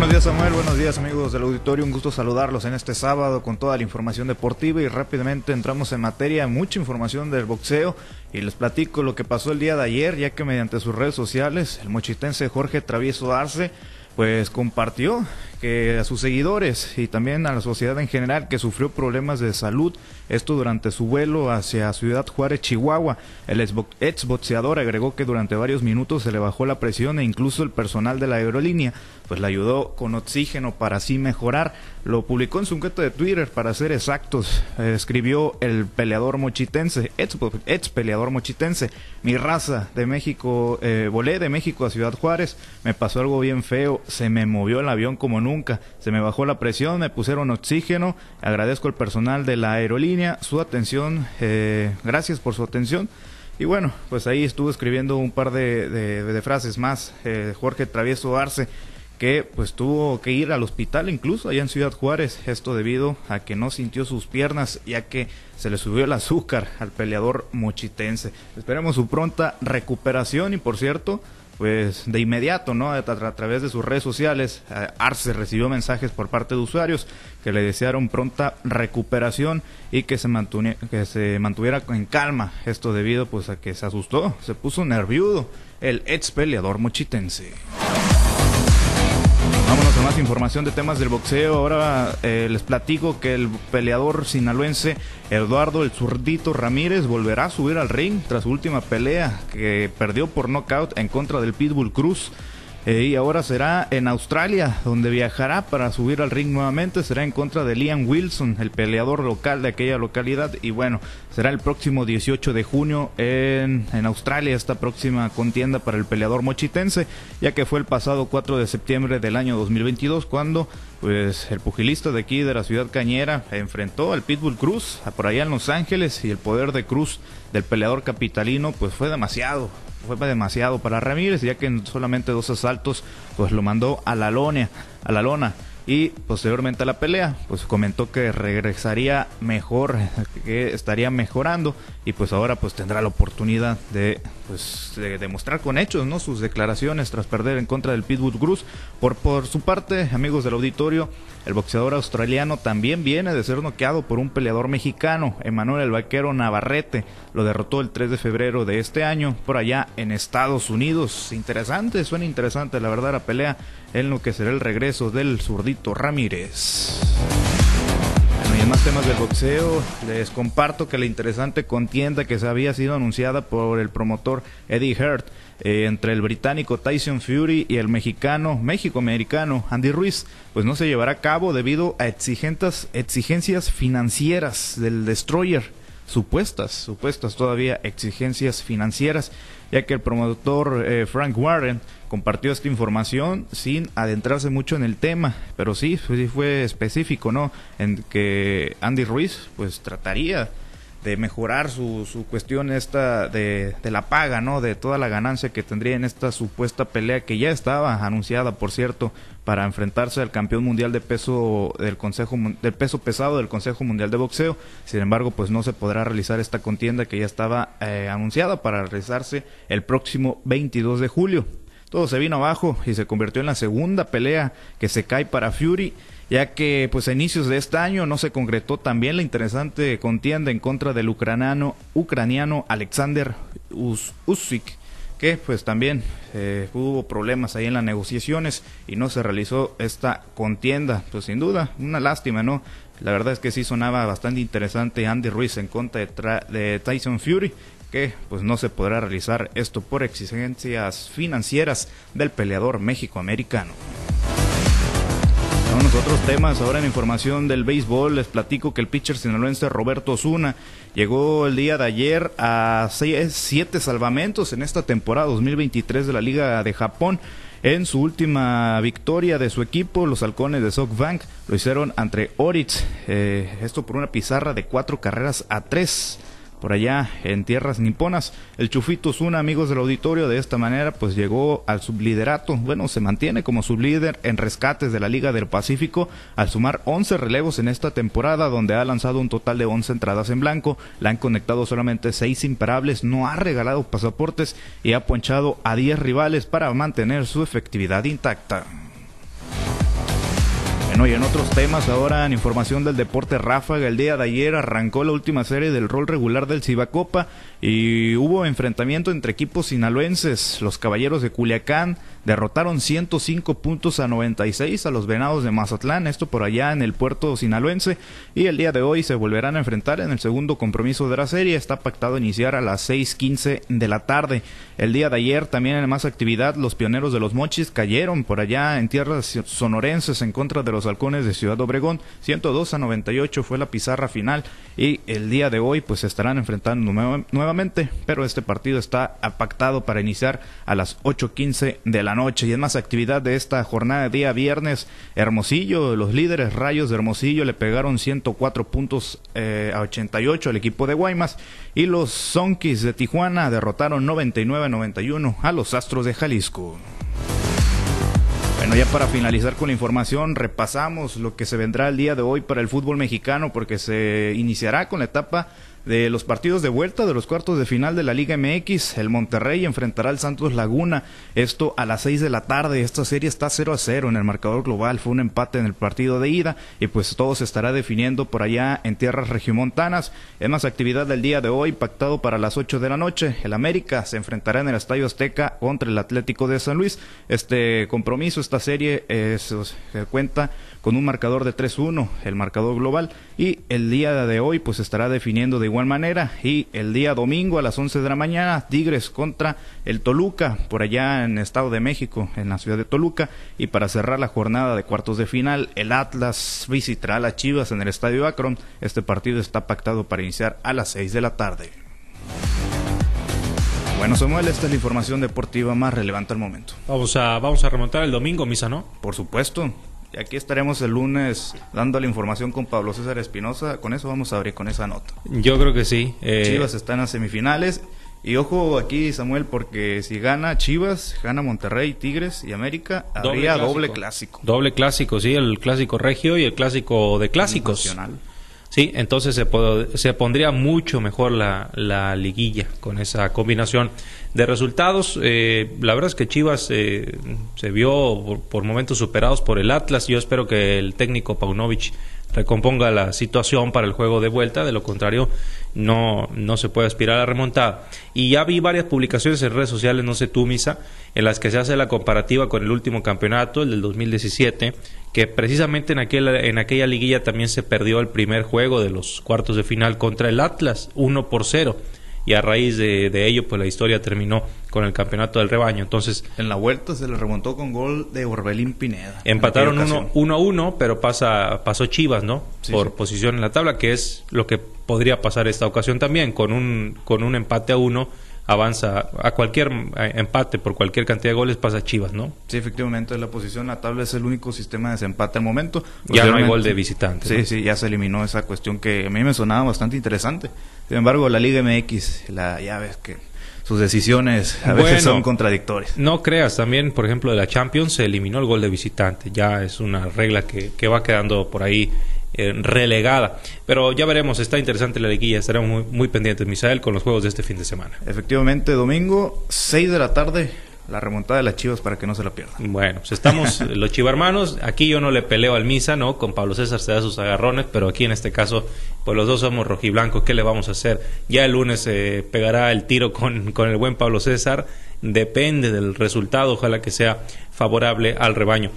buenos días Samuel, buenos días amigos del auditorio, un gusto saludarlos en este sábado con toda la información deportiva. Y rápidamente entramos en materia, mucha información del boxeo. Y les platico lo que pasó el día de ayer, ya que mediante sus redes sociales el mochitense Jorge Travieso Arce pues compartió que a sus seguidores y también a la sociedad en general que sufrió problemas de salud, esto durante su vuelo hacia Ciudad Juárez, Chihuahua. El ex boxeador agregó que durante varios minutos se le bajó la presión e incluso el personal de la aerolínea pues le ayudó con oxígeno para así mejorar. Lo publicó en su cuenta de Twitter para ser exactos. escribió el peleador mochitense, ex, peleador mochitense, mi raza de México, eh, volé de México a Ciudad Juárez, me pasó algo bien feo, se me movió el avión como nunca. Se me bajó la presión, me pusieron oxígeno. Agradezco al personal de la aerolínea su atención. Eh, gracias por su atención. Y bueno, pues ahí estuvo escribiendo un par de, frases más. Eh, Jorge Travieso Arce, que pues tuvo que ir al hospital incluso allá en Ciudad Juárez. Esto debido a que no sintió sus piernas, ya que se le subió el azúcar al peleador mochitense. Esperemos su pronta recuperación y por cierto pues de inmediato, ¿no? A, través de sus redes sociales, eh, Arce recibió mensajes por parte de usuarios que le desearon pronta recuperación y que se, que se mantuviera en calma. Esto debido pues a que se asustó, se puso nerviudo el ex peleador mochitense. Vámonos a más información de temas del boxeo. Ahora eh, les platico que el peleador sinaloense Eduardo el Zurdito Ramírez volverá a subir al ring tras su última pelea que perdió por nocaut en contra del Pitbull Cruz. Eh, y ahora será en Australia, donde viajará para subir al ring nuevamente. Será en contra de Liam Wilson, el peleador local de aquella localidad. Y bueno, será el próximo 18 de junio en, en Australia esta próxima contienda para el peleador mochitense, ya que fue el pasado 4 de septiembre del año 2022 cuando pues el pugilista de aquí de la ciudad cañera enfrentó al Pitbull Cruz por allá en Los Ángeles y el poder de Cruz del peleador capitalino pues fue demasiado fue demasiado para Ramírez, ya que en solamente dos asaltos pues lo mandó a la lona, a la lona y posteriormente a la pelea pues comentó que regresaría mejor que estaría mejorando y pues ahora pues tendrá la oportunidad de pues de demostrar con hechos no sus declaraciones tras perder en contra del Pitbull Cruz. Por por su parte amigos del auditorio el boxeador australiano también viene de ser noqueado por un peleador mexicano, Emanuel el Vaquero Navarrete. Lo derrotó el 3 de febrero de este año por allá en Estados Unidos. Interesante, suena interesante la verdad la pelea en lo que será el regreso del zurdito Ramírez. Temas del boxeo, les comparto que la interesante contienda que se había sido anunciada por el promotor Eddie Hurt eh, entre el británico Tyson Fury y el mexicano, México-americano Andy Ruiz, pues no se llevará a cabo debido a exigentes, exigencias financieras del Destroyer, supuestas, supuestas todavía exigencias financieras, ya que el promotor eh, Frank Warren compartió esta información sin adentrarse mucho en el tema, pero sí, sí fue específico, ¿no? En que Andy Ruiz pues trataría de mejorar su, su cuestión esta de, de, la paga, ¿no? De toda la ganancia que tendría en esta supuesta pelea que ya estaba anunciada, por cierto, para enfrentarse al campeón mundial de peso del Consejo del peso pesado del Consejo Mundial de Boxeo. Sin embargo, pues no se podrá realizar esta contienda que ya estaba eh, anunciada para realizarse el próximo 22 de julio. Todo se vino abajo y se convirtió en la segunda pelea que se cae para Fury ya que pues a inicios de este año no se concretó también la interesante contienda en contra del ucraniano, ucraniano Alexander Usyk, que pues también eh, hubo problemas ahí en las negociaciones y no se realizó esta contienda. Pues sin duda, una lástima, ¿no? La verdad es que sí sonaba bastante interesante Andy Ruiz en contra de, de Tyson Fury, que pues no se podrá realizar esto por exigencias financieras del peleador méxico-americano otros temas. Ahora en información del béisbol les platico que el pitcher sinaloense Roberto Osuna llegó el día de ayer a siete salvamentos en esta temporada 2023 de la Liga de Japón. En su última victoria de su equipo, los halcones de SoftBank lo hicieron ante Oritz. Eh, esto por una pizarra de cuatro carreras a tres por allá en tierras niponas. El Chufito Zuna, amigos del auditorio, de esta manera pues llegó al subliderato. Bueno, se mantiene como sublíder en rescates de la Liga del Pacífico al sumar 11 relevos en esta temporada donde ha lanzado un total de 11 entradas en blanco, le han conectado solamente 6 imparables, no ha regalado pasaportes y ha ponchado a 10 rivales para mantener su efectividad intacta. Bueno, y en otros temas, ahora en información del deporte Ráfaga, el día de ayer arrancó la última serie del rol regular del Cibacopa y hubo enfrentamiento entre equipos sinaloenses. Los Caballeros de Culiacán derrotaron 105 puntos a 96 a los Venados de Mazatlán, esto por allá en el puerto sinaloense, y el día de hoy se volverán a enfrentar en el segundo compromiso de la serie. Está pactado iniciar a las 6:15 de la tarde. El día de ayer también en más actividad, los pioneros de los Mochis cayeron por allá en tierras sonorenses en contra de los halcones de Ciudad Obregón. 102 a 98 fue la pizarra final y el día de hoy pues se estarán enfrentando nuevamente, pero este partido está pactado para iniciar a las 8.15 de la noche. Y en más actividad de esta jornada de día viernes, Hermosillo, los líderes Rayos de Hermosillo le pegaron 104 puntos eh, a 88 al equipo de Guaymas y los Zonkis de Tijuana derrotaron 99 a 91 a los Astros de Jalisco. Bueno, ya para finalizar con la información, repasamos lo que se vendrá el día de hoy para el fútbol mexicano, porque se iniciará con la etapa de los partidos de vuelta de los cuartos de final de la Liga MX. El Monterrey enfrentará al Santos Laguna. Esto a las 6 de la tarde. Esta serie está 0 a 0 en el marcador global. Fue un empate en el partido de ida y pues todo se estará definiendo por allá en tierras regiomontanas. Es más actividad del día de hoy pactado para las 8 de la noche. El América se enfrentará en el Estadio Azteca contra el Atlético de San Luis. Este compromiso, esta serie se cuenta con un marcador de 3-1, el marcador global. Y el día de hoy pues estará definiendo de igual manera. Y el día domingo a las 11 de la mañana, Tigres contra el Toluca, por allá en Estado de México, en la ciudad de Toluca. Y para cerrar la jornada de cuartos de final, el Atlas visitará a las Chivas en el Estadio Akron. Este partido está pactado para iniciar a las 6 de la tarde. Bueno, Samuel, esta es la información deportiva más relevante al momento. Vamos a, vamos a remontar el domingo, misa, ¿no? Por supuesto. Y aquí estaremos el lunes dando la información con Pablo César Espinosa. Con eso vamos a abrir con esa nota. Yo creo que sí. Eh... Chivas está en las semifinales. Y ojo aquí, Samuel, porque si gana Chivas, gana Monterrey, Tigres y América, habría doble clásico. Doble clásico, sí, el clásico regio y el clásico de clásicos. Nacional. Sí, entonces se, se pondría mucho mejor la, la, liguilla con esa combinación de resultados. Eh, la verdad es que Chivas eh, se vio por, momentos superados por el Atlas. Yo espero que el técnico Paunovic recomponga la situación para el juego de vuelta, de lo contrario no, no se puede aspirar a remontar. Y ya vi varias publicaciones en redes sociales, no sé tú, Misa, en las que se hace la comparativa con el último campeonato, el del 2017, que precisamente en aquella, en aquella liguilla también se perdió el primer juego de los cuartos de final contra el Atlas, 1 por 0 y a raíz de, ello pues la historia terminó con el campeonato del rebaño. Entonces, en la vuelta se le remontó con gol de Orbelín Pineda. Empataron 1 uno, a 1, pero pasa pasó Chivas, ¿no? Por posición en la tabla, que es lo que podría pasar esta ocasión también con un con un empate a 1 avanza a cualquier empate por cualquier cantidad de goles pasa Chivas, ¿no? Sí, efectivamente la posición la tabla es el único sistema de desempate al momento. Ya no hay gol de visitante. Sí, sí, ya se eliminó esa cuestión que a mí me sonaba bastante interesante. Sin embargo, la Liga MX, la ya ves que sus decisiones a veces son contradictorias. No creas, también, por ejemplo, de la Champions se eliminó el gol de visitante. Ya es una regla que, que va quedando por ahí eh, relegada. Pero ya veremos, está interesante la liguilla, estaremos muy, muy pendientes, Misael, con los juegos de este fin de semana. Efectivamente, domingo, 6 de la tarde, la remontada de las Chivas para que no se la pierdan. Bueno, pues estamos los chivarmanos. Aquí yo no le peleo al Misa, ¿no? Con Pablo César se da sus agarrones, pero aquí en este caso, pues los dos somos rojiblancos. ¿Qué le vamos a hacer? Ya el lunes se pegará el tiro con, con el buen Pablo César. Depende del resultado, ojalá que sea favorable al rebaño.